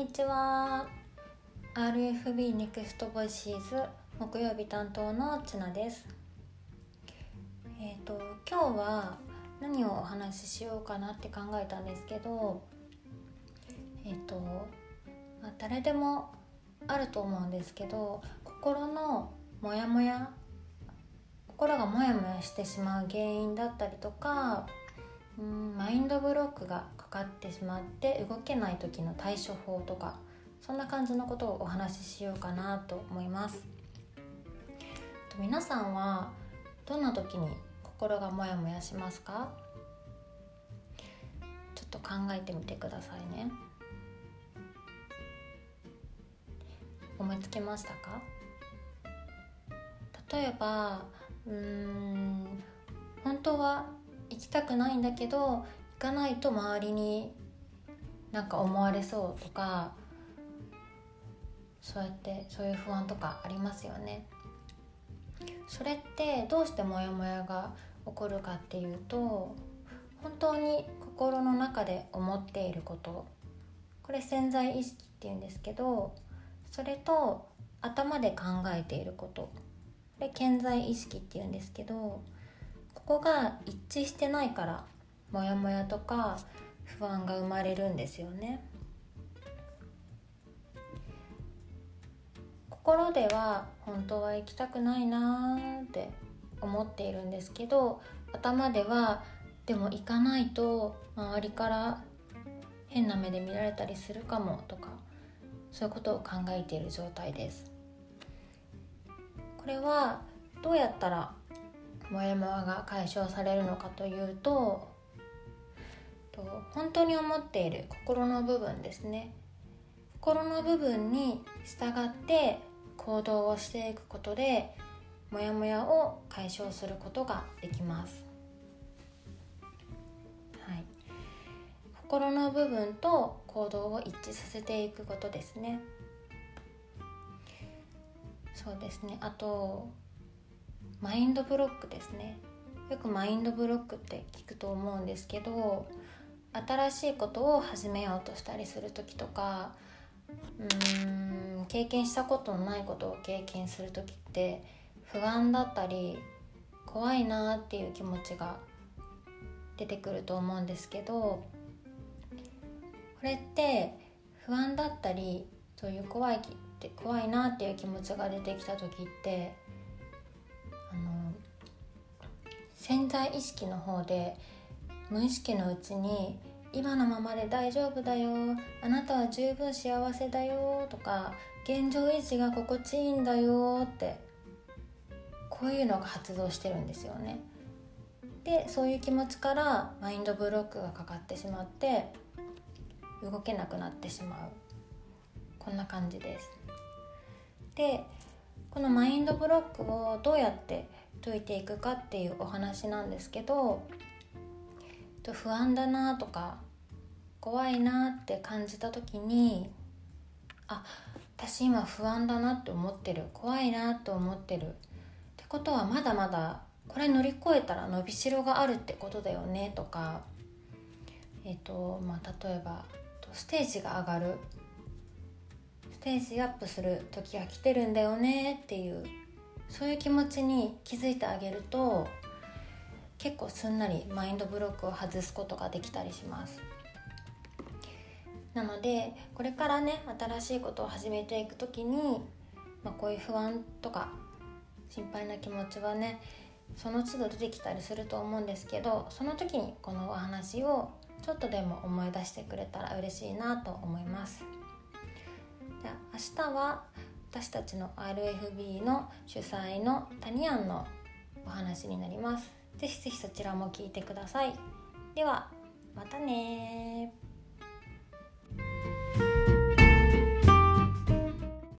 にちは。RFB ネクストボイシーズ木曜日担当のちなです。えっ、ー、と今日は何をお話ししようかなって考えたんですけどえっ、ー、と、まあ、誰でもあると思うんですけど心のモヤモヤ心がモヤモヤしてしまう原因だったりとかうんマインドブロックがかかってしまって動けない時の対処法とかそんな感じのことをお話ししようかなと思います。皆さんはどんな時に心がモヤモヤしますか？ちょっと考えてみてくださいね。思いつけましたか？例えばうーん本当は行きたくないんだけど行かないと周りになんか思われそうとかそうやってそういう不安とかありますよね。それってどうしてモヤモヤが起こるかっていうと本当に心の中で思っていること。これ潜在意識っていうんですけどそれと頭で考えていること。これ潜在意識っていうんですけどここが一致してないからモヤモヤとか不安が生まれるんですよね。心では本当は行きたくないなーって思っているんですけど頭ではでも行かないと周りから変な目で見られたりするかもとかそういうことを考えている状態です。これはどうやったらモヤモヤが解消されるのかというと本当に思っている心の部分ですね。心の部分に従って行動をしていくことでモヤモヤを解消することができます、はい、心の部分と行動を一致させていくことですね。そうですね。あとマインドブロックですね。よくマインドブロックって聞くと思うんですけど新しいことを始めようとしたりする時とかうーん経験したことのないことを経験する時って不安だったり怖いなっていう気持ちが出てくると思うんですけどこれって不安だったりそういう怖い怖いなっていう気持ちが出てきた時って潜在意識の方で無意識のうちに今のままで大丈夫だよあなたは十分幸せだよとか現状維持が心地いいんだよってこういうのが発動してるんですよね。でそういう気持ちからマインドブロックがかかってしまって動けなくなってしまう。こんな感じです。でこのマインドブロックをどうやって解いていくかっていうお話なんですけど不安だなとか怖いなって感じた時にあ私今不安だなって思ってる怖いなって思ってるってことはまだまだこれ乗り越えたら伸びしろがあるってことだよねとかえっ、ー、とまあ例えばステージが上がる。ステージアップする時が来てるんだよねっていうそういう気持ちに気づいてあげると結構すんなりマインドブロックを外すことができたりします。なのでこれからね新しいことを始めていく時に、まあ、こういう不安とか心配な気持ちはねその都度出てきたりすると思うんですけどその時にこのお話をちょっとでも思い出してくれたら嬉しいなと思います。じゃ明日は私たちの RFB の主催のタニアンのお話になります。ぜひぜひそちらも聞いてください。ではまたね